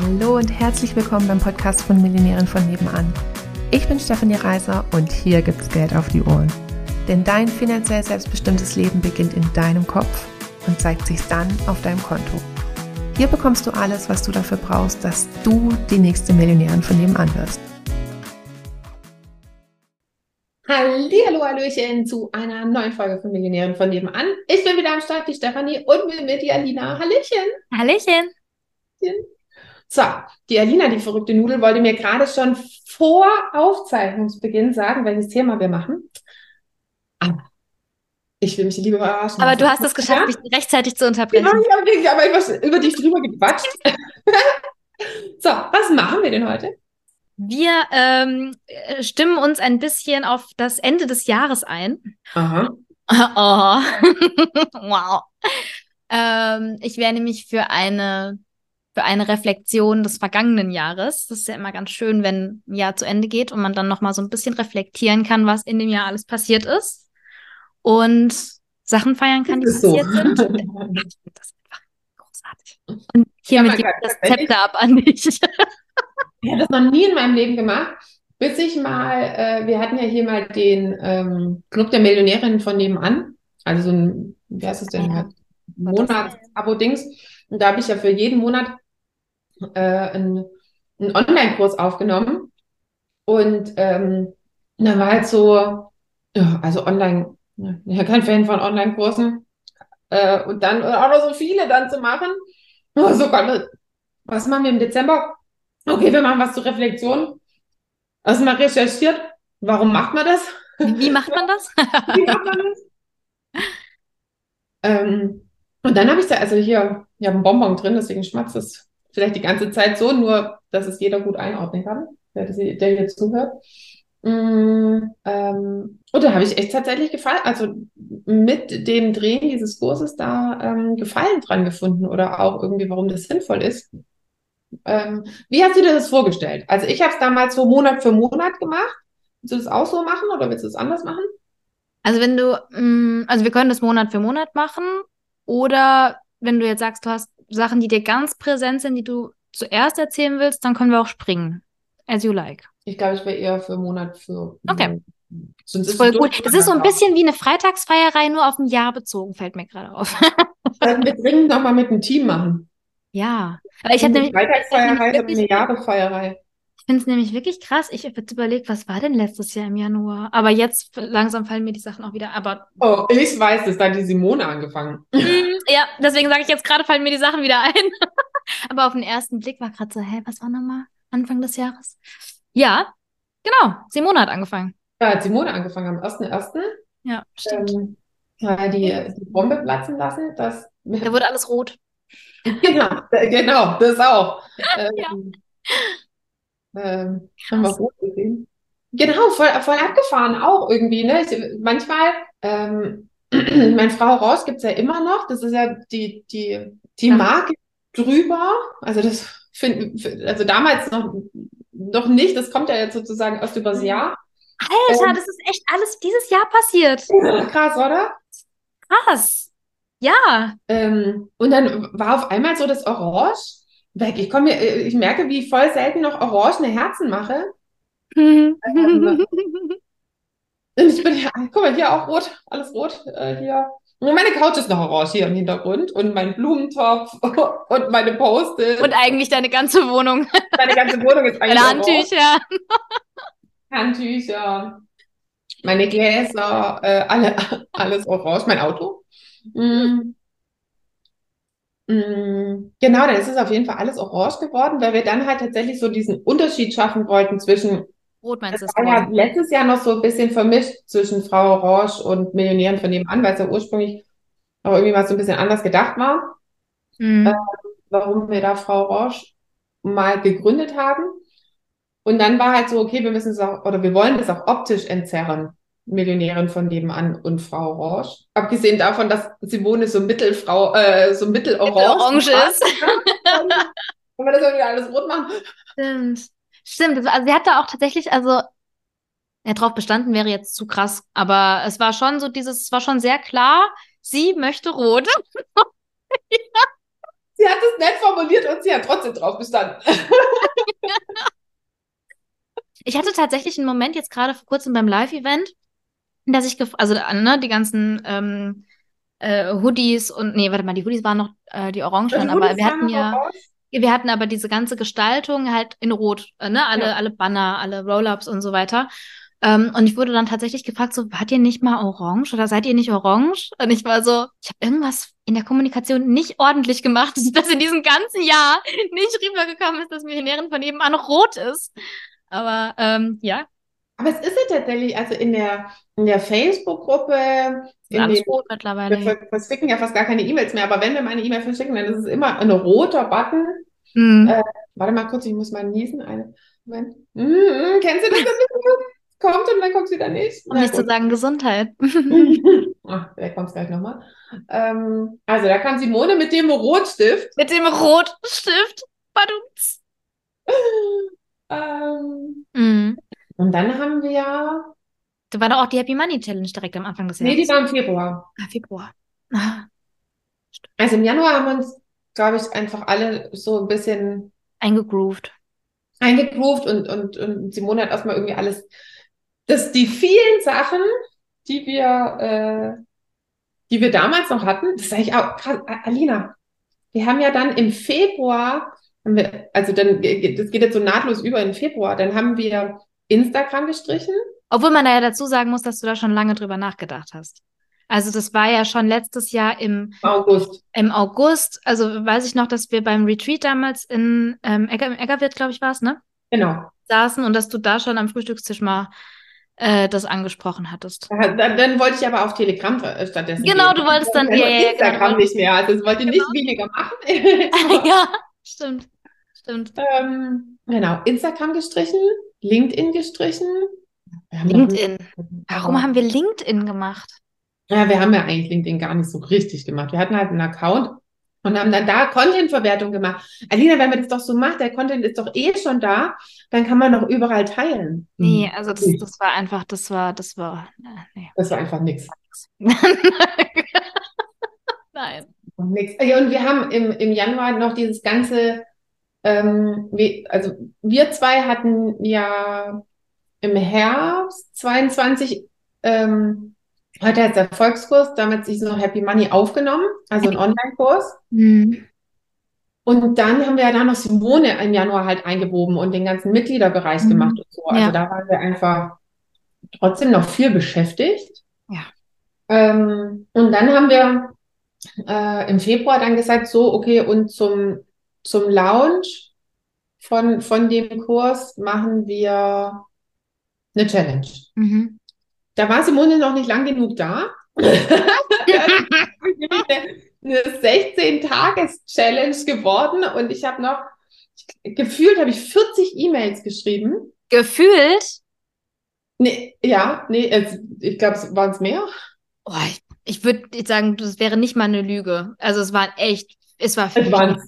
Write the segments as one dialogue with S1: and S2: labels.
S1: Hallo und herzlich willkommen beim Podcast von Millionären von nebenan. Ich bin Stefanie Reiser und hier gibt's Geld auf die Ohren. Denn dein finanziell selbstbestimmtes Leben beginnt in deinem Kopf und zeigt sich dann auf deinem Konto. Hier bekommst du alles, was du dafür brauchst, dass du die nächste Millionärin von nebenan wirst.
S2: Hallo, Hallöchen zu einer neuen Folge von Millionären von nebenan. Ich bin wieder am Start, die Stefanie und mit mir die Alina. Hallöchen.
S3: Hallöchen.
S2: So, die Alina, die verrückte Nudel, wollte mir gerade schon vor Aufzeichnungsbeginn sagen, welches Thema wir machen. Aber ich will mich lieber überraschen.
S3: Aber du hast es geschafft, mich rechtzeitig zu unterbrechen.
S2: Ja, ich habe wirklich aber etwas über dich drüber gequatscht. so, was machen wir denn heute?
S3: Wir ähm, äh, stimmen uns ein bisschen auf das Ende des Jahres ein.
S2: Aha.
S3: Oh. wow. Ähm, ich wäre nämlich für eine, für eine Reflexion des vergangenen Jahres. Das ist ja immer ganz schön, wenn ein Jahr zu Ende geht und man dann nochmal so ein bisschen reflektieren kann, was in dem Jahr alles passiert ist. Und Sachen feiern kann, die
S2: Ist
S3: passiert
S2: so?
S3: sind. Ich finde das einfach großartig. Und hiermit gebe ich das Zepter ab an dich.
S2: Ich habe das noch nie in meinem Leben gemacht, bis ich mal, äh, wir hatten ja hier mal den ähm, Club der Millionärinnen von nebenan, also so ein, wie heißt es denn,
S3: Ja.
S2: Monats-Abo-Dings. Und da habe ich ja für jeden Monat äh, einen, einen Online-Kurs aufgenommen. Und ähm, da war halt so, ja, also online, ja, ich bin kein Fan von Online-Kursen. Äh, und dann auch noch so viele dann zu machen. Oh, so Gott, was machen wir im Dezember? Okay, wir machen was zur Reflexion. Also mal recherchiert. Warum macht man das?
S3: Wie macht man das?
S2: Wie macht man das? Ähm, und dann habe ich da, also hier, ich habe einen Bonbon drin, deswegen schmatzt es vielleicht die ganze Zeit so, nur dass es jeder gut einordnen kann, der, der hier zuhört. Mm, ähm, und da habe ich echt tatsächlich gefallen, also mit dem Drehen dieses Kurses da ähm, Gefallen dran gefunden oder auch irgendwie, warum das sinnvoll ist. Ähm, wie hast du dir das vorgestellt? Also ich habe es damals so Monat für Monat gemacht. Willst du das auch so machen oder willst du es anders machen?
S3: Also wenn du, mh, also wir können das Monat für Monat machen oder wenn du jetzt sagst, du hast Sachen, die dir ganz präsent sind, die du zuerst erzählen willst, dann können wir auch springen. As you like.
S2: Ich glaube, ich wäre eher für Monat für.
S3: Okay.
S2: Sonst
S3: Das
S2: ist
S3: ist voll gut. Das ist so ein bisschen wie eine Freitagsfeierei, nur auf ein Jahr bezogen, fällt mir gerade auf.
S2: Sollten wir dringend nochmal mit dem Team machen.
S3: Ja. Aber ich habe
S2: Eine
S3: nämlich,
S2: Freitagsfeierei, sondern eine Jahresfeierei.
S3: Ich finde es nämlich wirklich krass. Ich habe jetzt überlegt, was war denn letztes Jahr im Januar? Aber jetzt langsam fallen mir die Sachen auch wieder. Aber
S2: Oh, ich weiß es, da hat die Simone angefangen.
S3: Mm, Ja, deswegen sage ich jetzt gerade, fallen mir die Sachen wieder ein. Aber auf den ersten Blick war gerade so, hä, was war nochmal Anfang des Jahres? Ja, genau. Simone hat angefangen.
S2: Da hat Simone angefangen am 1.1.
S3: Ja, stimmt.
S2: Ähm, ja, die, die Bombe platzen lassen. Das,
S3: Da wurde alles rot.
S2: genau, äh, genau, das auch. Ähm,
S3: Ja.
S2: Ähm, haben wir rot gesehen. Genau, voll, voll abgefahren auch irgendwie. Ne? Ich, manchmal, ähm, meine Frau Rausch gibt es ja immer noch. Das ist ja die, die, die
S3: Ja.
S2: Marke drüber. Also das finde also damals noch, noch nicht. Das kommt ja jetzt sozusagen erst übers Jahr.
S3: Alter,
S2: Ähm.
S3: das ist echt alles dieses Jahr passiert.
S2: Krass, oder?
S3: Krass. Ja.
S2: Ähm, und dann war auf einmal so das Orange weg. Ich komme, mir- ich merke, wie ich voll selten noch orangene Herzen mache. Und ich bin ja, guck mal, hier auch rot, alles rot, äh, hier. Meine Couch ist noch orange hier im Hintergrund und mein Blumentopf und meine Post-it.
S3: Und eigentlich deine ganze Wohnung.
S2: meine ganze Wohnung ist eigentlich
S3: Deine
S2: orange.
S3: Handtücher.
S2: Handtücher, meine Gläser, äh, alle, alles orange, mein Auto. Mm. Mm, Genau, dann ist es auf jeden Fall alles orange geworden, weil wir dann halt tatsächlich so diesen Unterschied schaffen wollten zwischen,
S3: Rot meinst du
S2: das war ja letztes Jahr noch so ein bisschen vermischt zwischen Frau Orange und Millionären von nebenan, weil es ja ursprünglich auch irgendwie mal so ein bisschen anders gedacht war
S3: Mhm.
S2: warum wir da Frau Roche mal gegründet haben. Und dann war halt so, okay, wir müssen es auch, oder wir wollen das auch optisch entzerren. Millionärin von nebenan und Frau Roche. Abgesehen davon, dass Simone so Mittelfrau, äh, so mittelorange
S3: Orange ist.
S2: Wenn wir das irgendwie alles rot machen.
S3: Stimmt. Stimmt. Also sie hat da auch tatsächlich, also ja, drauf bestanden wäre jetzt zu krass, aber es war schon so dieses, es war schon sehr klar, sie möchte rot.
S2: sie hat es nett formuliert und sie hat trotzdem drauf bestanden.
S3: Ich hatte tatsächlich einen Moment jetzt gerade vor kurzem beim Live-Event, dass ich, also ne, die ganzen ähm, äh, Hoodies und, nee, warte mal, die Hoodies waren noch äh, die Orangen, aber wir hatten ja, wir hatten aber diese ganze Gestaltung halt in Rot, äh, ne, alle, ja. alle Banner, alle Roll-Ups und so weiter. Ähm, und ich wurde dann tatsächlich gefragt, so, wart ihr nicht mal orange oder seid ihr nicht orange? Und ich war so, ich habe irgendwas in der Kommunikation nicht ordentlich gemacht, dass in diesem ganzen Jahr nicht rübergekommen ist, dass Millionärin von nebenan rot ist. Aber ähm, ja.
S2: Aber es ist ja tatsächlich, also in der, in der Facebook-Gruppe, in
S3: den, mittlerweile.
S2: Wir verschicken ja fast gar keine E-Mails mehr, aber wenn wir mal eine E-Mail verschicken, dann ist es immer ein roter Button.
S3: Mhm.
S2: Äh, warte mal kurz, ich muss mal niesen. Eine, Moment. Mm, mm, kennst du das? kommt und dann kommt es wieder nicht.
S3: Um nicht zu sagen Gesundheit.
S2: Ach, vielleicht kommt es gleich nochmal. Ähm, also da kam Simone mit dem Rotstift.
S3: Mit dem Rotstift. Badumts.
S2: Ähm,
S3: mhm.
S2: Und dann haben wir.
S3: Da war doch auch die Happy Money Challenge direkt am Anfang des
S2: Jahres. Nee, die war im Februar.
S3: Ah, Februar. Ah.
S2: Also im Januar haben wir uns, glaube ich, einfach alle so ein bisschen
S3: eingegroovt.
S2: Eingegroovt und, und, und Simone hat erstmal irgendwie alles, dass die vielen Sachen, die wir, äh, die wir damals noch hatten, das sage ich auch, Alina, wir haben ja dann im Februar wir, also dann, das geht jetzt so nahtlos über in Februar. Dann haben wir Instagram gestrichen.
S3: Obwohl man da ja dazu sagen muss, dass du da schon lange drüber nachgedacht hast. Also das war ja schon letztes Jahr im
S2: August.
S3: Im August. Also weiß ich noch, dass wir beim Retreat damals in ähm, Egger, Eggerwirt, glaube ich, war es, ne?
S2: Genau.
S3: Saßen und dass du da schon am Frühstückstisch mal äh, das angesprochen hattest.
S2: Dann, dann, wollte ich aber auf Telegram äh, stattdessen.
S3: Genau, gehen. du wolltest dann
S2: ja, ja, Instagram genau. nicht mehr. Also ich wollte genau. nicht weniger machen.
S3: ja, stimmt. Stimmt.
S2: Ähm, genau, Instagram gestrichen, LinkedIn gestrichen.
S3: LinkedIn. Warum haben wir LinkedIn gemacht?
S2: Ja, wir haben ja eigentlich LinkedIn gar nicht so richtig gemacht. Wir hatten halt einen Account und haben dann da Content-Verwertung gemacht. Alina, wenn man das doch so macht, der Content ist doch eh schon da, dann kann man doch überall teilen.
S3: Nee, hm. also das, das war einfach, das war, das war, äh, nee.
S2: Das war einfach nichts.
S3: Nein.
S2: Nix. Und wir haben im, im Januar noch dieses ganze ähm, wir, also wir zwei hatten ja im Herbst 22 ähm, heute als Erfolgskurs, damals sich noch Happy Money aufgenommen, also ein Online-Kurs.
S3: Mhm.
S2: Und dann haben wir ja da noch Simone im Januar halt eingewoben und den ganzen Mitgliederbereich mhm. gemacht und so. Also ja. da waren wir einfach trotzdem noch viel beschäftigt.
S3: Ja.
S2: Ähm, und dann haben wir äh, im Februar dann gesagt, so, okay, und zum zum Launch von, von dem Kurs machen wir eine Challenge.
S3: Mhm.
S2: Da war Simone noch nicht lang genug da. eine 16-Tages-Challenge geworden und ich habe noch, gefühlt habe ich 40 E-Mails geschrieben.
S3: Gefühlt?
S2: Nee, ja, nee, ich glaube, es waren es mehr.
S3: Oh, ich, ich würde sagen, das wäre nicht mal eine Lüge. Also es waren echt, es war viel.
S2: Es waren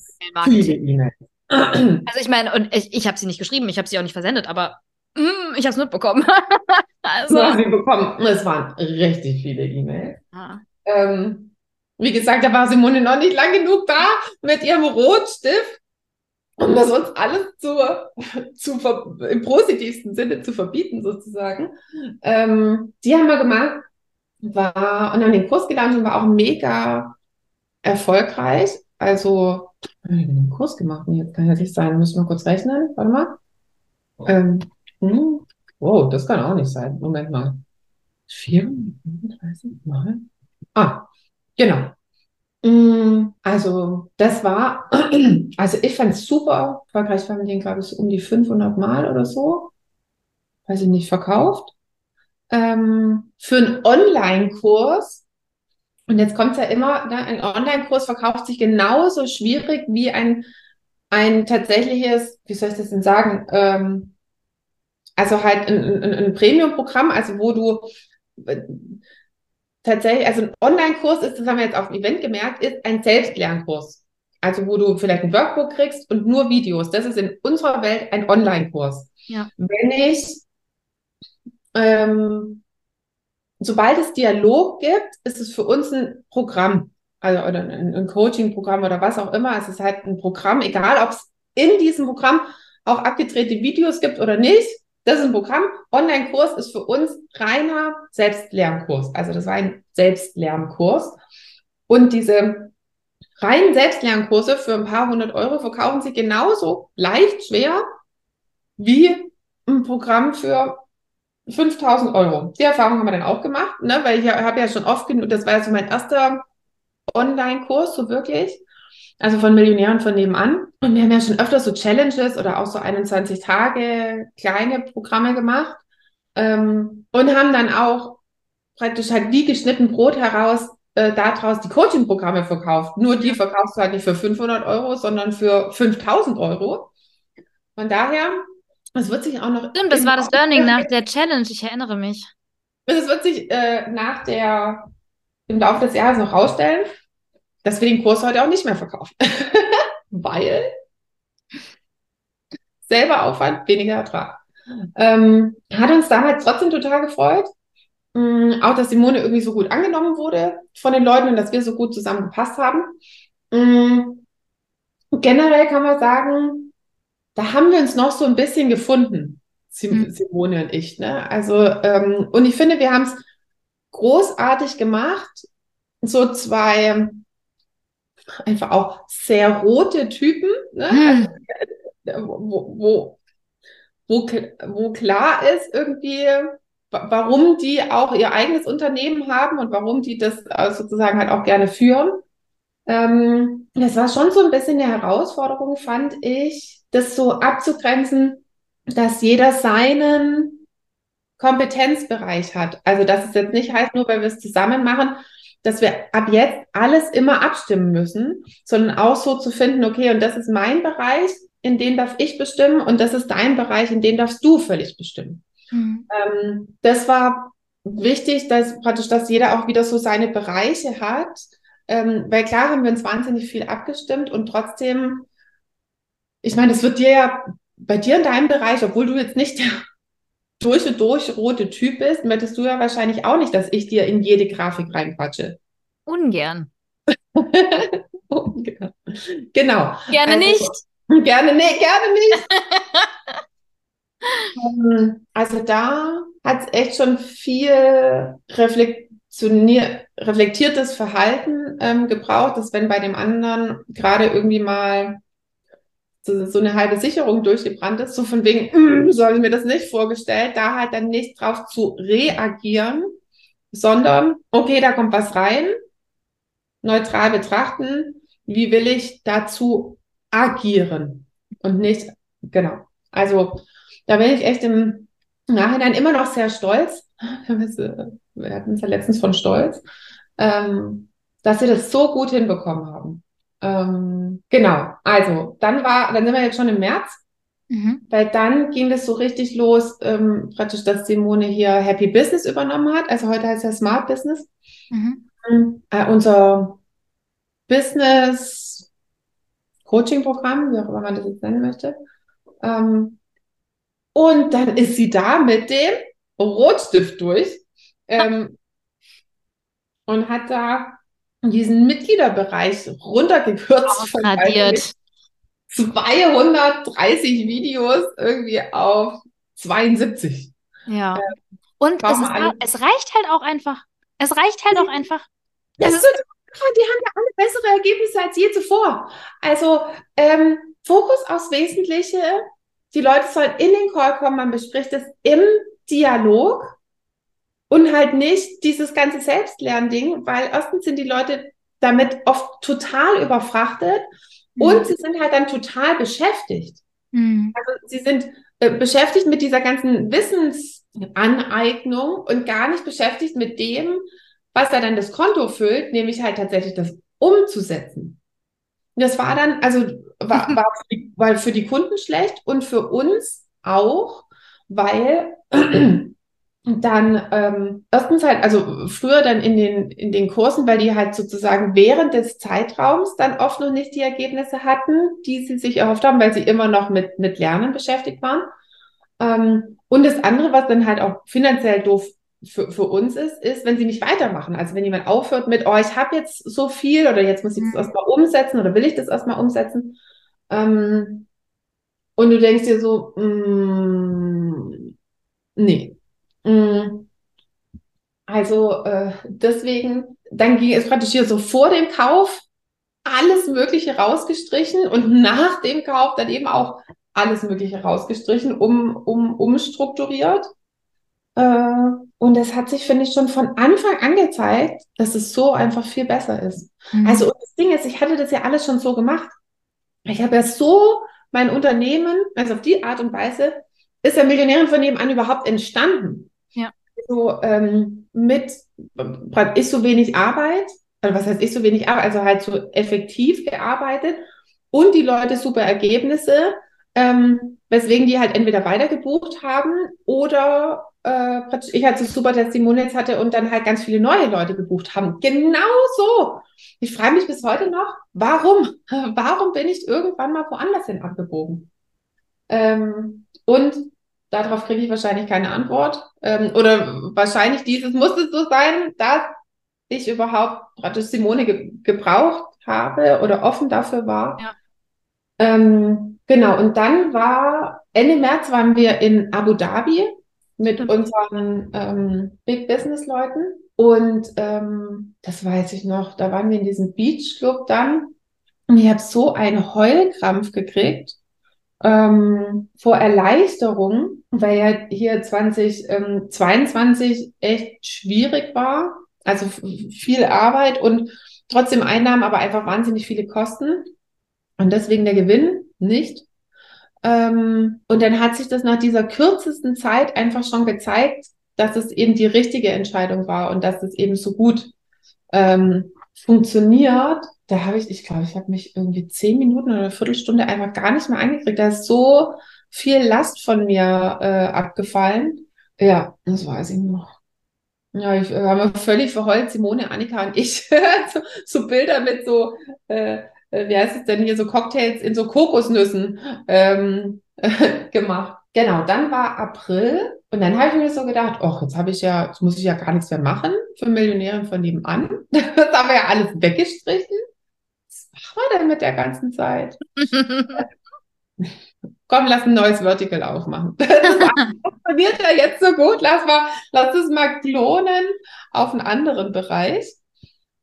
S2: Viele E-Mails.
S3: Also ich meine, und ich, ich habe sie nicht geschrieben, ich habe sie auch nicht versendet, aber mm, ich habe es mitbekommen.
S2: also. Hast sie bekommen. Es waren richtig viele E-Mails.
S3: Ah.
S2: Ähm, wie gesagt, da war Simone noch nicht lang genug da mit ihrem Rotstift, um das uns alles zu, zu im positivsten Sinne zu verbieten, sozusagen. Ähm, die haben wir gemacht, war und haben den Kurs gelernt und war auch mega erfolgreich. Also ich habe einen Kurs gemacht. Nee, kann ja nicht sein. Müssen wir kurz rechnen. Warte mal. Ähm, hm. Oh, das kann auch nicht sein. Moment mal. 34 Mal? Ah, genau. Hm, also, das war, also ich fand es super erfolgreich. Wir haben den, glaube ich, um die 500 Mal oder so, weiß ich nicht, verkauft. Ähm, für einen Online-Kurs und jetzt kommt es ja immer, ne, ein Online-Kurs verkauft sich genauso schwierig wie ein, ein tatsächliches, wie soll ich das denn sagen, ähm, also halt ein, ein, ein Premium-Programm, also wo du äh, tatsächlich, also ein Online-Kurs ist, das haben wir jetzt auf dem Event gemerkt, ist ein Selbstlernkurs. Also wo du vielleicht ein Workbook kriegst und nur Videos. Das ist in unserer Welt ein Online-Kurs.
S3: Ja.
S2: Wenn ich ähm, sobald es Dialog gibt, ist es für uns ein Programm. also oder ein, ein Coaching-Programm oder was auch immer. Es ist halt ein Programm, egal ob es in diesem Programm auch abgedrehte Videos gibt oder nicht. Das ist ein Programm. Online-Kurs ist für uns reiner Selbstlernkurs. Also das war ein Selbstlernkurs. Und diese reinen Selbstlernkurse für ein paar hundert Euro verkaufen sie genauso leicht schwer wie ein Programm für 5000 Euro. Die Erfahrung haben wir dann auch gemacht, ne? weil ich habe ja schon oft genug, das war ja so mein erster Online-Kurs, so wirklich. Also von Millionären von nebenan. Und wir haben ja schon öfter so Challenges oder auch so 21 Tage kleine Programme gemacht. Ähm, und haben dann auch praktisch halt wie geschnitten Brot heraus äh, daraus die Coaching-Programme verkauft. Nur die verkaufst du halt nicht für 500 Euro, sondern für 5000 Euro. Von daher, es wird sich auch noch.
S3: Stimmt, das war das Learning nach der Challenge, ich erinnere mich.
S2: Es wird sich äh, nach der, im Laufe des Jahres noch rausstellen, dass wir den Kurs heute auch nicht mehr verkaufen. Weil selber Aufwand, weniger Ertrag. Ähm, hat uns damals trotzdem total gefreut. Ähm, auch, dass Simone irgendwie so gut angenommen wurde von den Leuten und dass wir so gut zusammengepasst haben. Ähm, generell kann man sagen, da haben wir uns noch so ein bisschen gefunden, mhm. Simone und ich. Ne? Also, ähm, und ich finde, wir haben es großartig gemacht. So zwei einfach auch sehr rote Typen, ne? Mhm. Also, wo, wo, wo, wo klar ist irgendwie, warum die auch ihr eigenes Unternehmen haben und warum die das äh, sozusagen halt auch gerne führen. Ähm, das war schon so ein bisschen eine Herausforderung, fand ich, das so abzugrenzen, dass jeder seinen Kompetenzbereich hat. Also, dass es jetzt nicht heißt, nur weil wir es zusammen machen, dass wir ab jetzt alles immer abstimmen müssen, sondern auch so zu finden, okay, und das ist mein Bereich, in den darf ich bestimmen und das ist dein Bereich, in den darfst du völlig bestimmen. Mhm. Ähm, das war wichtig, dass praktisch, dass jeder auch wieder so seine Bereiche hat, ähm, weil klar haben wir uns wahnsinnig viel abgestimmt und trotzdem, ich meine, es wird dir ja bei dir in deinem Bereich, obwohl du jetzt nicht der durch und durch rote Typ bist, möchtest du ja wahrscheinlich auch nicht, dass ich dir in jede Grafik reinquatsche.
S3: Ungern.
S2: Ungern. Genau.
S3: Gerne also, nicht.
S2: Gerne, nee, gerne nicht. Ähm, also da hat es echt schon viel reflektiertes Verhalten ähm, gebraucht, dass wenn bei dem anderen gerade irgendwie mal so, so, eine halbe Sicherung durchgebrannt ist, so von wegen, mm, so habe ich mir das nicht vorgestellt, da halt dann nicht drauf zu reagieren, sondern, okay, da kommt was rein, neutral betrachten, wie will ich dazu agieren und nicht, genau. Also da bin ich echt im Nachhinein immer noch sehr stolz. Wir hatten es ja letztens von Stolz, ähm, dass wir das so gut hinbekommen haben. Ähm, genau, also dann war, dann sind wir jetzt schon im März, mhm. weil dann ging es so richtig los, ähm, praktisch, dass Simone hier Happy Business übernommen hat. Also heute heißt es Smart Business. Mhm. Äh, unser Business Coaching Programm, wie auch immer man das jetzt nennen möchte. Ähm, und dann ist sie da mit dem Rotstift durch ähm, und hat da diesen Mitgliederbereich runtergekürzt.
S3: Radiert.
S2: 230 Videos irgendwie auf 72.
S3: Ja. Ähm, und es, ist, es, reicht halt auch einfach. Es reicht halt auch einfach.
S2: Das ist, die haben ja alle bessere Ergebnisse als je zuvor. Also ähm, Fokus aufs Wesentliche, die Leute sollen in den Call kommen, man bespricht es im Dialog und halt nicht dieses ganze Selbstlernding, weil erstens sind die Leute damit oft total überfrachtet mhm. und sie sind halt dann total beschäftigt. Mhm. Also sie sind äh, beschäftigt mit dieser ganzen Wissensaneignung und gar nicht beschäftigt mit dem, was da dann das Konto füllt, nämlich halt tatsächlich das umzusetzen. Das war dann, also war, war, für die, war für die Kunden schlecht und für uns auch, weil dann ähm, erstens halt, also früher dann in den, in den Kursen, weil die halt sozusagen während des Zeitraums dann oft noch nicht die Ergebnisse hatten, die sie sich erhofft haben, weil sie immer noch mit, mit Lernen beschäftigt waren. Ähm, und das andere, was dann halt auch finanziell doof für, für uns ist, ist, wenn sie nicht weitermachen. Also wenn jemand aufhört mit, oh, ich habe jetzt so viel oder jetzt muss ich das
S3: Mhm.
S2: erstmal umsetzen oder will ich das erstmal umsetzen. Ähm, und du denkst dir so, mm, nee. Mm, also äh, deswegen, dann ging es praktisch hier so vor dem Kauf alles Mögliche rausgestrichen und nach dem Kauf dann eben auch alles Mögliche rausgestrichen, um, um, umstrukturiert. Äh, und es hat sich, finde ich, schon von Anfang an gezeigt, dass es so einfach viel besser ist.
S3: Mhm.
S2: Also, und das Ding ist, ich hatte das ja alles schon so gemacht. Ich habe ja so mein Unternehmen, also auf die Art und Weise, ist ja Millionärin von nebenan überhaupt entstanden.
S3: Ja.
S2: So, ähm, mit ist so wenig Arbeit, also was heißt ich so wenig Arbeit, also halt so effektiv gearbeitet und die Leute super Ergebnisse, ähm, weswegen die halt entweder weiter gebucht haben oder äh, ich halt so super Testimonials hatte und dann halt ganz viele neue Leute gebucht haben. Genau so. Ich frage mich bis heute noch, warum? Warum bin ich irgendwann mal woanders hin abgebogen? Ähm, und darauf kriege ich wahrscheinlich keine Antwort. Ähm, oder wahrscheinlich dieses muss es so sein, dass ich überhaupt praktisch Simone ge gebraucht habe oder offen dafür war.
S3: Ja.
S2: Ähm, genau, und dann war Ende März waren wir in Abu Dhabi mit
S3: Stimmt.
S2: unseren ähm, Big Business Leuten. Und ähm, das weiß ich noch, da waren wir in diesem Beach Club dann. Und ich habe so einen Heulkrampf gekriegt ähm, vor Erleichterung, weil ja hier 2022 echt schwierig war. Also viel Arbeit und trotzdem Einnahmen, aber einfach wahnsinnig viele Kosten. Und deswegen der Gewinn nicht. Ähm, und dann hat sich das nach dieser kürzesten Zeit einfach schon gezeigt, dass es eben die richtige Entscheidung war und dass es eben so gut ähm, funktioniert. Da habe ich, ich glaube, ich habe mich irgendwie zehn Minuten oder eine Viertelstunde einfach gar nicht mehr angekriegt. Da ist so viel Last von mir äh, abgefallen. Ja, das weiß ich noch. Ja, ich äh, habe völlig verheult, Simone, Annika und ich, so, so Bilder mit so, äh, äh, wie heißt es denn hier, so Cocktails in so Kokosnüssen ähm, gemacht. Genau, dann war April und dann habe ich mir so gedacht, ach, jetzt habe ich ja, jetzt muss ich ja gar nichts mehr machen für Millionärin von nebenan. Das haben wir ja alles weggestrichen. Was machen wir denn mit der ganzen Zeit? Komm, lass ein neues Vertical aufmachen. Das funktioniert ja jetzt so gut. Lass mal, lass es mal klonen auf einen anderen Bereich.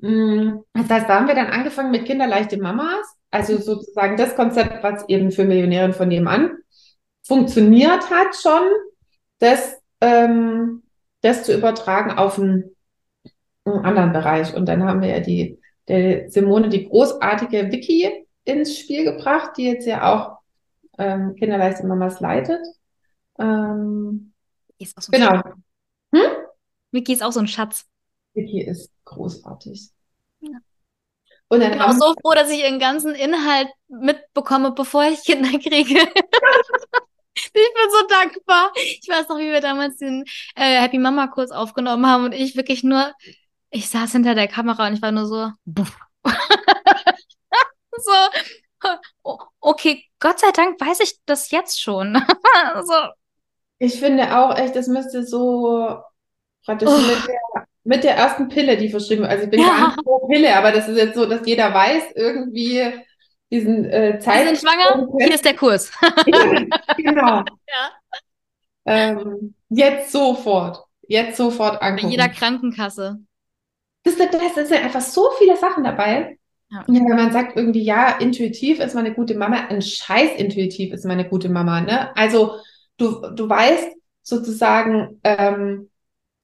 S2: Mm, Das heißt, da haben wir dann angefangen mit Kinderleichte Mamas. Also sozusagen das Konzept, was eben für Millionären von nebenan funktioniert hat schon, das, ähm, das zu übertragen auf einen, einen anderen Bereich. Und dann haben wir ja die, der Simone, die großartige Vicky ins Spiel gebracht, die jetzt ja auch ähm, Kinderleichte Mamas leitet. Ähm,
S3: ist auch so ein
S2: genau.
S3: Schatz. Vicky ist auch so ein Schatz.
S2: Vicky ist großartig.
S3: Ja.
S2: Und
S3: Ich
S2: dann
S3: bin auch so froh, dass ich ihren ganzen Inhalt mitbekomme, bevor ich Kinder kriege. Ich bin so dankbar. Ich weiß noch, wie wir damals den äh, Happy Mama Kurs aufgenommen haben und ich wirklich nur, ich saß hinter der Kamera und ich war nur so, so, o- okay, Gott sei Dank weiß ich das jetzt schon. so,
S2: Ich finde auch echt, das müsste so praktisch
S3: Oh.
S2: mit der, mit der ersten Pille, die verschrieben wird. Also ich bin
S3: Ja.
S2: gar nicht pro Pille, aber das ist jetzt so, dass jeder weiß, irgendwie diesen äh,
S3: Sie sind schwanger? Hier ist der Kurs.
S2: Genau.
S3: Ja.
S2: Ähm, jetzt sofort. Jetzt sofort
S3: Bei
S2: angucken.
S3: jeder Krankenkasse.
S2: Das, das, das sind einfach so viele Sachen dabei.
S3: Ja.
S2: Ja, wenn man sagt irgendwie, ja, intuitiv ist man eine gute Mama, ein Scheiß intuitiv ist man eine gute Mama, ne? Also du, du weißt sozusagen ähm,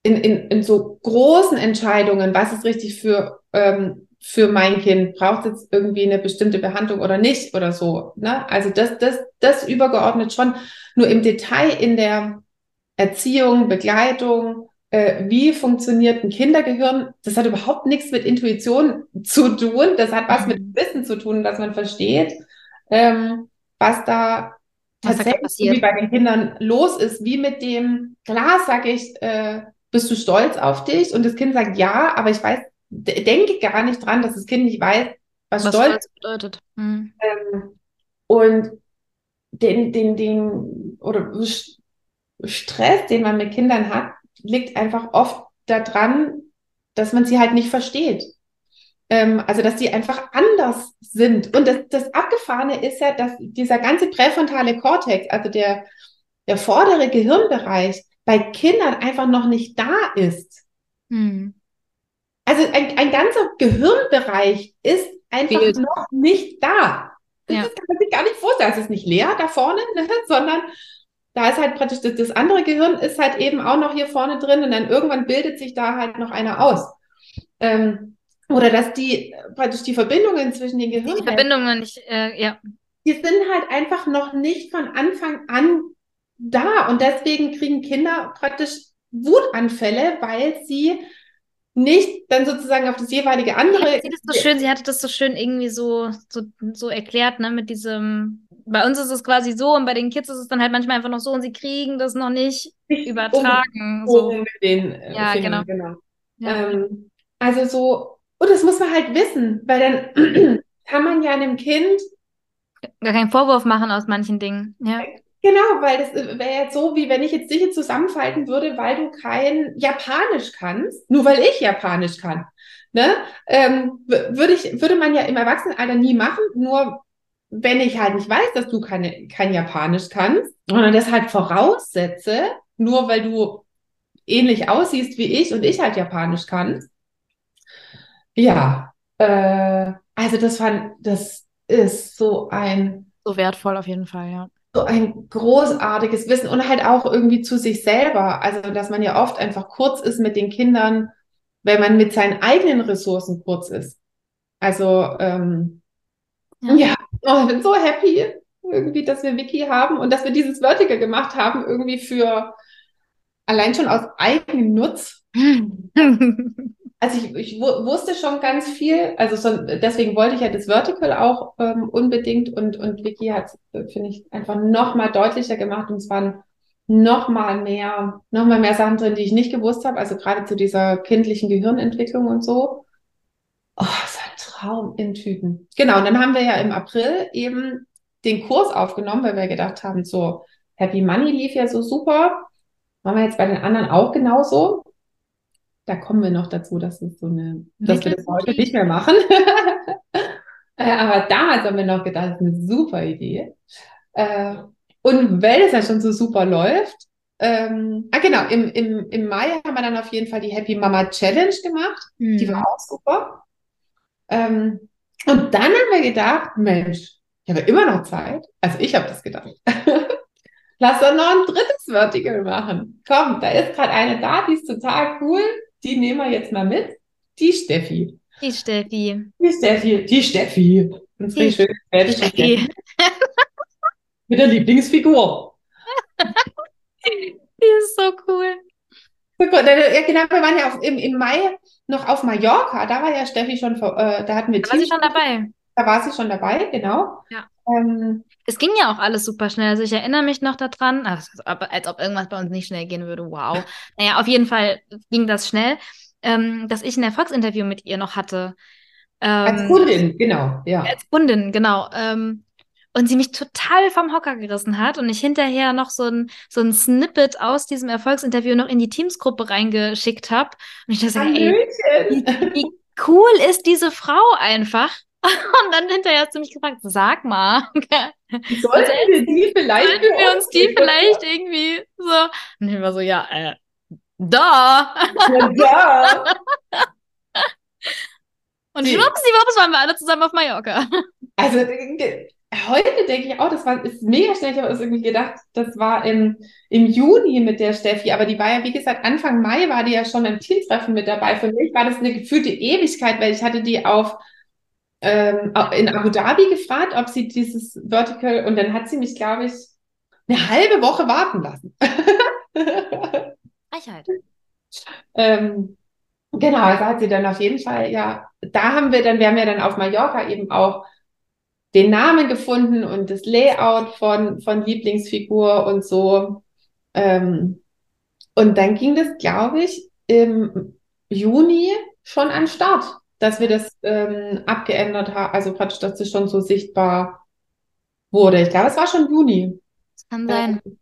S2: in, in, in so großen Entscheidungen, was ist richtig für, ähm, für mein Kind? Braucht es jetzt irgendwie eine bestimmte Behandlung oder nicht oder so, ne? Also das, das, das übergeordnet schon. Nur im Detail in der Erziehung, Begleitung, äh, wie funktioniert ein Kindergehirn? Das hat überhaupt nichts mit Intuition zu tun. Das hat was mit
S3: Mhm.
S2: Wissen zu tun, dass man versteht, ähm, was da
S3: Was
S2: tatsächlich wie bei den Kindern los ist. Wie mit dem, klar sage ich, äh, bist du stolz auf dich? Und das Kind sagt ja, aber ich weiß, de- denke gar nicht dran, dass das Kind nicht weiß, was,
S3: Was
S2: stolz
S3: Stolz bedeutet. Mhm.
S2: ähm, und den, den, den, oder Stress, den man mit Kindern hat, liegt einfach oft daran, dass man sie halt nicht versteht. Ähm, also, dass die einfach anders sind. Und das, das Abgefahrene ist ja, dass dieser ganze präfrontale Kortex, also der, der vordere Gehirnbereich, bei Kindern einfach noch nicht da ist. Hm. Also ein, ein ganzer Gehirnbereich ist einfach Bild. noch nicht da. Das ja. kann man sich gar nicht vorstellen. Es ist nicht leer da vorne, ne, sondern da ist halt praktisch das, das, andere Gehirn ist halt eben auch noch hier vorne drin und dann irgendwann bildet sich da halt noch einer aus. Ähm, oder dass die praktisch die Verbindungen zwischen den Gehirnen.
S3: Die Verbindungen nicht, äh, ja.
S2: Die sind halt einfach noch nicht von Anfang an da und deswegen kriegen Kinder praktisch Wutanfälle, weil sie nicht dann sozusagen auf das jeweilige andere.
S3: Sie, das so schön, sie hatte das so schön irgendwie so, so, so erklärt, ne, mit diesem. Bei uns ist es quasi so und bei den Kids ist es dann halt manchmal einfach noch so und sie kriegen das noch nicht, übertragen. Um, so.
S2: mit den äh, ja, Fingern, genau. genau. Ja. Ähm, also so, und das muss man halt wissen, weil dann kann man ja einem Kind
S3: gar keinen Vorwurf machen aus manchen Dingen. Ja.
S2: Genau, weil das äh, wäre jetzt so, wie wenn ich jetzt dich jetzt zusammenfalten würde, weil du kein Japanisch kannst, nur weil ich Japanisch kann. Ne? Ähm, würde, ich, würde man ja im Erwachsenenalter nie machen, nur wenn ich halt nicht weiß, dass du keine, kein Japanisch kannst, sondern das halt voraussetze, nur weil du ähnlich aussiehst wie ich und ich halt Japanisch kann. Ja, äh, also das fand, das ist so ein.
S3: So wertvoll auf jeden Fall, ja
S2: so ein großartiges Wissen und halt auch irgendwie zu sich selber. Also, dass man ja oft einfach kurz ist mit den Kindern, wenn man mit seinen eigenen Ressourcen kurz ist. Also, ähm, ja, ja. Oh, ich bin so happy irgendwie, dass wir Vicky haben und dass wir dieses Vertical gemacht haben, irgendwie für allein schon aus eigenem Nutz. also ich, ich wusste schon ganz viel, also so, deswegen wollte ich ja das Vertical auch ähm, unbedingt und, und Vicky hat äh, finde ich, einfach nochmal deutlicher gemacht und es waren nochmal mehr, nochmal mehr Sachen drin, die ich nicht gewusst habe, also gerade zu dieser kindlichen Gehirnentwicklung und so. Oh, so ein Traum in Tüten. Genau, und dann haben wir ja im April eben den Kurs aufgenommen, weil wir gedacht haben, so Happy Money lief ja so super. Machen wir jetzt bei den anderen auch genauso da kommen wir noch dazu, dass es so eine, dass wir das heute nicht mehr machen. Äh, aber damals haben wir noch gedacht, das ist eine super Idee. Äh, und weil es ja schon so super läuft, ähm, ah genau, im, im, im Mai haben wir dann auf jeden Fall die Happy Mama Challenge gemacht. Mhm. Die war auch super. Ähm, und dann haben wir gedacht, Mensch, ich habe immer noch Zeit. Also ich habe das gedacht. Lass doch noch ein drittes Vertical machen. Komm, da ist gerade eine da, die ist total cool die nehmen wir jetzt mal mit. Die Steffi.
S3: Die Steffi.
S2: Die Steffi. Die Steffi. Schöne die Steffi. Mit der Lieblingsfigur.
S3: die ist so cool.
S2: Ja, genau, wir waren ja auf, im, im Mai noch auf Mallorca. Da war ja Steffi schon, äh, da hatten wir
S3: Da war sie schon dabei.
S2: Da war sie schon dabei, genau.
S3: Ja. Ähm, es ging ja auch alles super schnell. Also ich erinnere mich noch daran, also als ob irgendwas bei uns nicht schnell gehen würde. Wow. Naja, auf jeden Fall ging das schnell, ähm, dass ich ein Erfolgsinterview mit ihr noch hatte.
S2: Ähm, als Kundin, genau, ja.
S3: Als Kundin, genau. Ähm, und sie mich total vom Hocker gerissen hat und ich hinterher noch so ein, so ein Snippet aus diesem Erfolgsinterview noch in die Teamsgruppe reingeschickt habe. Und ich dachte, ey, wie, wie cool ist diese Frau einfach? Und dann hinterher hast du mich gefragt, sag mal.
S2: Sollten wir die vielleicht?
S3: Sollten wir uns die vielleicht irgendwie so? Und ich war so, ja, äh, da. Ja, da. Und die. schwuppsiwupps waren wir alle zusammen auf Mallorca.
S2: Also heute denke ich auch, das war ist mega schnell. Ich habe es irgendwie gedacht, das war im, im Juni mit der Steffi, aber die war ja, wie gesagt, Anfang Mai war die ja schon im Teamtreffen mit dabei. Für mich war das eine gefühlte Ewigkeit, weil ich hatte die auf ähm, in Abu Dhabi gefragt, ob sie dieses Vertical und dann hat sie mich, glaube ich, eine halbe Woche warten lassen.
S3: Frechheit.
S2: ähm, genau, also hat sie dann auf jeden Fall, ja, da haben wir dann, wir haben ja dann auf Mallorca eben auch den Namen gefunden und das Layout von, von Lieblingsfigur und so. Ähm, und dann ging das, glaube ich, im Juni schon an Start dass wir das ähm, abgeändert haben, also praktisch, dass das schon so sichtbar wurde. Ich glaube, es war schon Juni.
S3: Das kann sein. Ähm,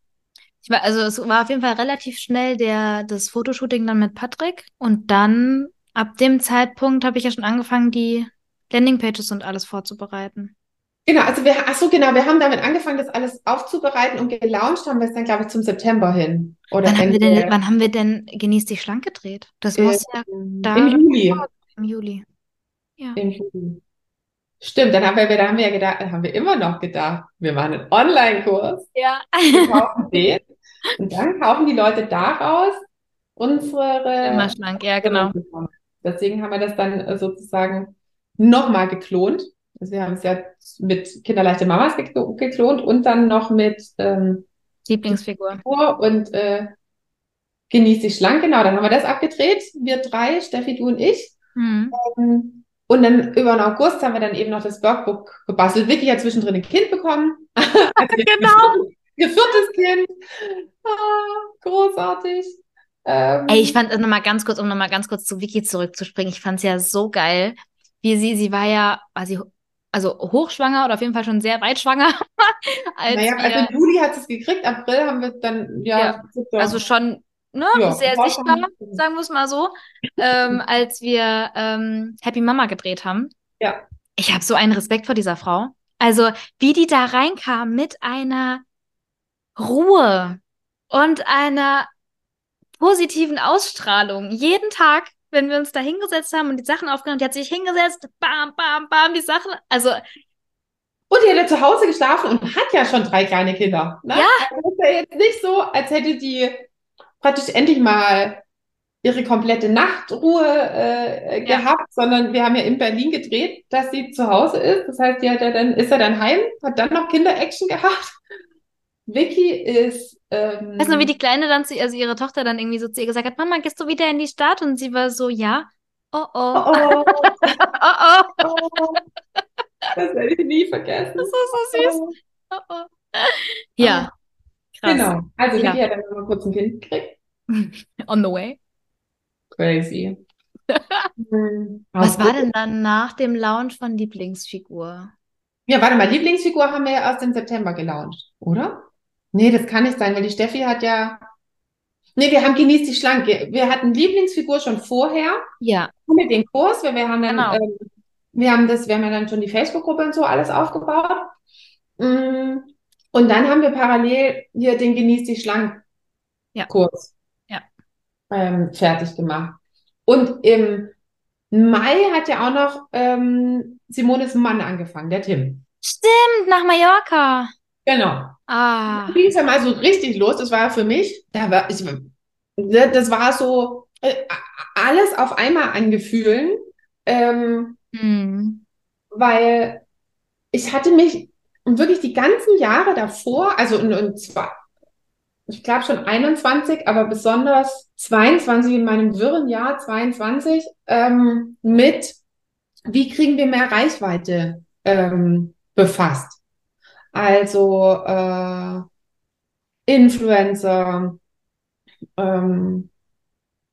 S3: Ich war, also es war auf jeden Fall relativ schnell der, das Fotoshooting dann mit Patrick und dann ab dem Zeitpunkt habe ich ja schon angefangen, die Landingpages und alles vorzubereiten.
S2: Genau, also wir, ach so, genau, wir haben damit angefangen, das alles aufzubereiten und gelauncht haben wir es dann, glaube ich, zum September hin. Oder
S3: Wann haben wir denn, wann haben wir denn Genieß dich schlank gedreht? Das muss ja
S2: ähm,
S3: da
S2: im Juli.
S3: Im Juli. Ja.
S2: Im Juli. Stimmt, dann haben wir, da haben wir ja gedacht, haben wir immer noch gedacht, wir machen einen Online-Kurs,
S3: Ja.
S2: wir kaufen den und dann kaufen die Leute daraus unsere
S3: Immer schlank, ja, genau.
S2: Deswegen haben wir das dann äh, sozusagen nochmal geklont. Also wir haben es ja mit Kinderleichte Mamas geklo- geklont und dann noch mit ähm,
S3: Lieblingsfigur.
S2: Figur und äh, Genieß dich schlank. Genau, dann haben wir das abgedreht. Wir drei, Steffi, du und ich.
S3: Mhm.
S2: Ähm, Und dann über den August haben wir dann eben noch das Workbook gebastelt. Vicky hat zwischendrin ein Kind bekommen. Also
S3: Genau.
S2: Ihr viertes Kind. Ah, großartig. Ähm,
S3: Ey, ich fand es nochmal ganz kurz, um nochmal ganz kurz zu Vicky zurückzuspringen. Ich fand es ja so geil, wie sie, sie war ja, war sie, also hochschwanger oder auf jeden Fall schon sehr weit schwanger, als
S2: naja, also Juli hat es gekriegt, April haben wir dann, ja, ja.
S3: also schon, ne,
S2: Ja,
S3: sehr sichtbar, sagen wir es mal so, ähm, als wir ähm, Happy Mama gedreht haben.
S2: Ja.
S3: Ich habe so einen Respekt vor dieser Frau. Also, wie die da reinkam mit einer Ruhe und einer positiven Ausstrahlung. Jeden Tag, wenn wir uns da hingesetzt haben und die Sachen aufgenommen, die hat sich hingesetzt, bam, bam, bam, die Sachen. Also,
S2: Und die hat ja zu Hause geschlafen und hat ja schon drei kleine Kinder. Ne?
S3: Ja.
S2: Also ist ja jetzt nicht so, als hätte die praktisch endlich mal ihre komplette Nachtruhe äh,
S3: Ja.
S2: gehabt, sondern wir haben ja in Berlin gedreht, dass sie zu Hause ist. Das heißt, die hat ja dann, ist er dann heim, hat dann noch Kinder-Action gehabt. Vicky ist ähm,
S3: weißt du, wie die Kleine dann zu, also ihre Tochter dann irgendwie so zu ihr gesagt hat, Mama, gehst du wieder in die Stadt? Und sie war so, ja. Oh, oh,
S2: oh, oh,
S3: oh, oh.
S2: oh. Das werde ich nie vergessen.
S3: Das ist so süß. Oh, oh. Ja, krass.
S2: Genau. Also
S3: Ja.
S2: Vicky hat dann noch mal kurz ein Kind gekriegt.
S3: On the way.
S2: Crazy.
S3: Was war denn dann nach dem Launch von Lieblingsfigur?
S2: Ja, warte mal, Lieblingsfigur haben wir ja erst im September gelauncht, oder? Nee, das kann nicht sein, weil die Steffi hat ja. Nee, wir haben Genieß dich schlank. Wir hatten Lieblingsfigur schon vorher
S3: Ja,
S2: ohne den Kurs, weil wir haben dann,
S3: Genau.
S2: ähm, wir haben das, wir haben ja dann schon die Facebook-Gruppe und so alles aufgebaut. Mm, Und dann haben wir parallel hier den Genieß dich schlank
S3: Ja.
S2: Kurs
S3: Ja.
S2: Ähm, fertig gemacht. Und im Mai hat ja auch noch ähm, Simones Mann angefangen, der Tim.
S3: stimmt, nach Mallorca.
S2: Genau.
S3: Ah,
S2: ging es ja mal so richtig los. Das war für mich, da war, ich, das war so äh, alles auf einmal an Gefühlen, ähm,
S3: hm.
S2: weil ich hatte mich wirklich die ganzen Jahre davor, also und, und zwar, ich glaube schon 21, aber besonders 22 in meinem wirren Jahr 22 ähm, mit, wie kriegen wir mehr Reichweite ähm, befasst. Also äh, Influencer ähm,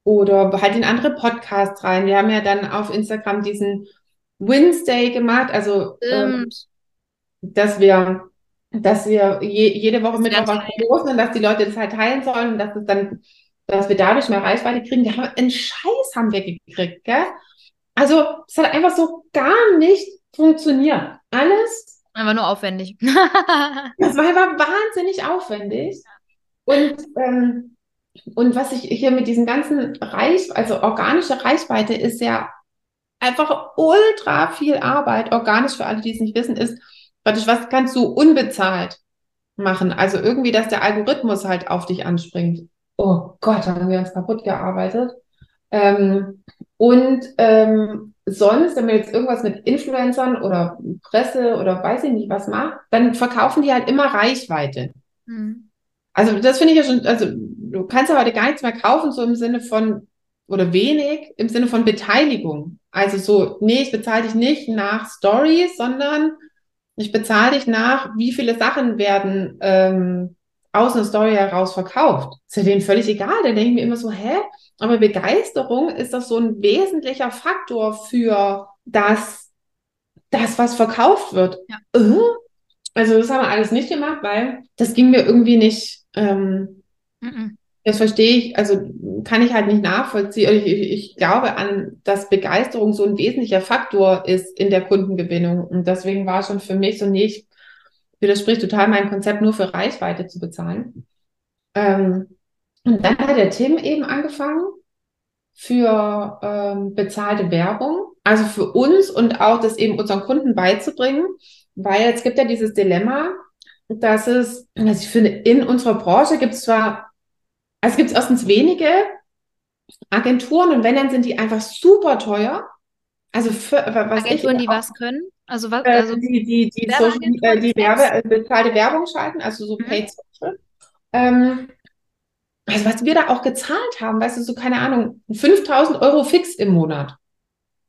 S2: oder halt in andere Podcasts rein. Wir haben ja dann auf Instagram diesen Wednesday gemacht, also ähm, dass wir, dass wir je, jede Woche Mittwoch
S3: wir
S2: was posten und dass die Leute das halt teilen sollen und dass es dann, dass wir dadurch mehr Reichweite kriegen. Wir haben einen Scheiß haben wir gekriegt, gell? Also es hat einfach so gar nicht funktioniert. Alles
S3: Einfach nur aufwendig.
S2: das war aber wahnsinnig aufwendig. Und, ähm, und was ich hier mit diesen ganzen Reich, also organische Reichweite ist ja einfach ultra viel Arbeit. Organisch für alle, die es nicht wissen, ist praktisch, was kannst du unbezahlt machen? Also irgendwie, dass der Algorithmus halt auf dich anspringt. Oh Gott, haben wir uns kaputt gearbeitet. Ähm, und ähm, sonst, wenn man jetzt irgendwas mit Influencern oder Presse oder weiß ich nicht was macht, dann verkaufen die halt immer Reichweite.
S3: Hm.
S2: Also das finde ich ja schon, also du kannst ja heute gar nichts mehr kaufen, so im Sinne von, oder wenig, im Sinne von Beteiligung. Also so, nee, ich bezahle dich nicht nach Stories, sondern ich bezahle dich nach, wie viele Sachen werden ähm, aus einer Story heraus verkauft. Ist ja denen völlig egal. Da denke ich mir immer so, hä? Aber Begeisterung ist doch so ein wesentlicher Faktor für das, das, was verkauft wird.
S3: Ja.
S2: Äh? Also das haben wir alles nicht gemacht, weil das ging mir irgendwie nicht, ähm, Mhm. Das verstehe ich, also kann ich halt nicht nachvollziehen. Ich, ich, ich, glaube an, dass Begeisterung so ein wesentlicher Faktor ist in der Kundengewinnung. Und deswegen war schon für mich so nicht, widerspricht total meinem Konzept, nur für Reichweite zu bezahlen. Ähm, und dann hat der Tim eben angefangen für ähm, bezahlte Werbung, also für uns und auch das eben unseren Kunden beizubringen, weil es gibt ja dieses Dilemma, dass es, also ich finde, in unserer Branche gibt es zwar also gibt es erstens wenige Agenturen und wenn, dann sind die einfach super teuer. Also für,
S3: was Agenturen, die was können?
S2: Also was? Äh, also die, die, die, Social, äh, die Werbe, äh, bezahlte Werbung schalten, also so mhm. Paid Social. Ähm, also was wir da auch gezahlt haben, weißt du, so keine Ahnung, 5000 Euro fix im Monat.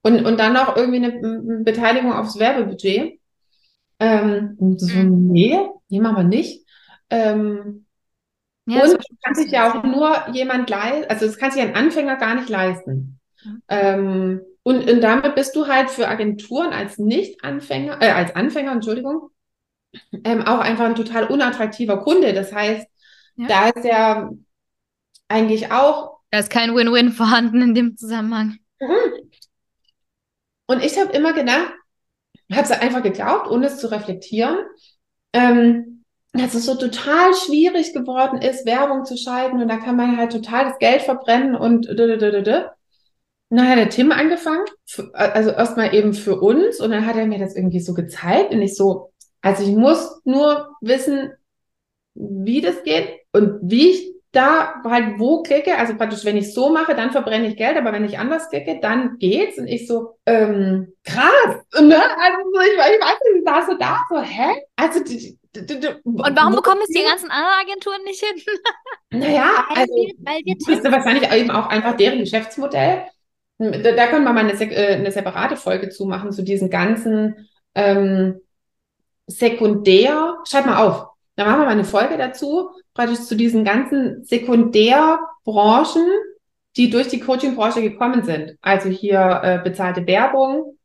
S2: Und, und dann noch irgendwie eine, eine Beteiligung aufs Werbebudget. Ähm, so, mhm. nee, nee, machen wir nicht. Ähm, ja, und kann sich ja auch nur jemand leisten, also das kann sich ein Anfänger gar nicht leisten. Mhm. Ähm, und, und damit bist du halt für Agenturen als Nicht-Anfänger, äh, als Anfänger, Entschuldigung, ähm, auch einfach ein total unattraktiver Kunde. Das heißt, ja. da ist ja eigentlich auch.
S3: Da ist kein Win-Win vorhanden in dem Zusammenhang. Mhm.
S2: Und ich habe immer gedacht, habe es einfach geglaubt, ohne es zu reflektieren. Ähm, dass es so total schwierig geworden ist, Werbung zu schalten und da kann man halt total das Geld verbrennen und dann hat der Tim angefangen, also erstmal eben für uns und dann hat er mir das irgendwie so gezeigt und ich so, also ich muss nur wissen, wie das geht und wie ich da halt wo klicke, also praktisch, wenn ich so mache, dann verbrenne ich Geld, aber wenn ich anders klicke, dann geht's. Und ich so, ähm, krass, ne? Also ich, ich weiß nicht, ich saß so da, so, hä? Also die,
S3: und warum bekommen es die ganzen anderen Agenturen nicht hin?
S2: Naja, weil also, weil wir das ist wahrscheinlich eben auch einfach deren Geschäftsmodell. Da, da können wir mal eine, äh, eine separate Folge zu machen, zu diesen ganzen ähm, Sekundär. Schreib mal auf. Da machen wir mal eine Folge dazu, praktisch zu diesen ganzen Sekundärbranchen, die durch die Coaching-Branche gekommen sind. Also hier äh, bezahlte Werbung,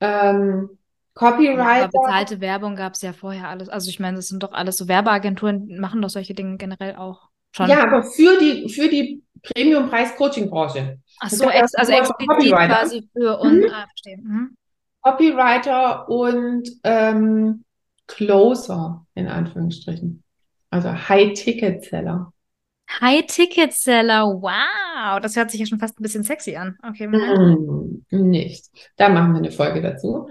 S2: ähm, Copywriter. Ja,
S3: bezahlte Werbung gab es ja vorher alles. Also ich meine, das sind doch alles so Werbeagenturen, machen doch solche Dinge generell auch
S2: schon. Ja, aber für die, für die Premium-Preis-Coaching-Branche.
S3: Ach so, ex also explizit quasi für und mhm. ah, verstehe. Mhm.
S2: Copywriter und ähm, Closer in Anführungsstrichen. Also High-Ticket-Seller.
S3: High-Ticket-Seller, wow, das hört sich ja schon fast ein bisschen sexy an. Okay.
S2: Mm, nicht. Da machen wir eine Folge dazu.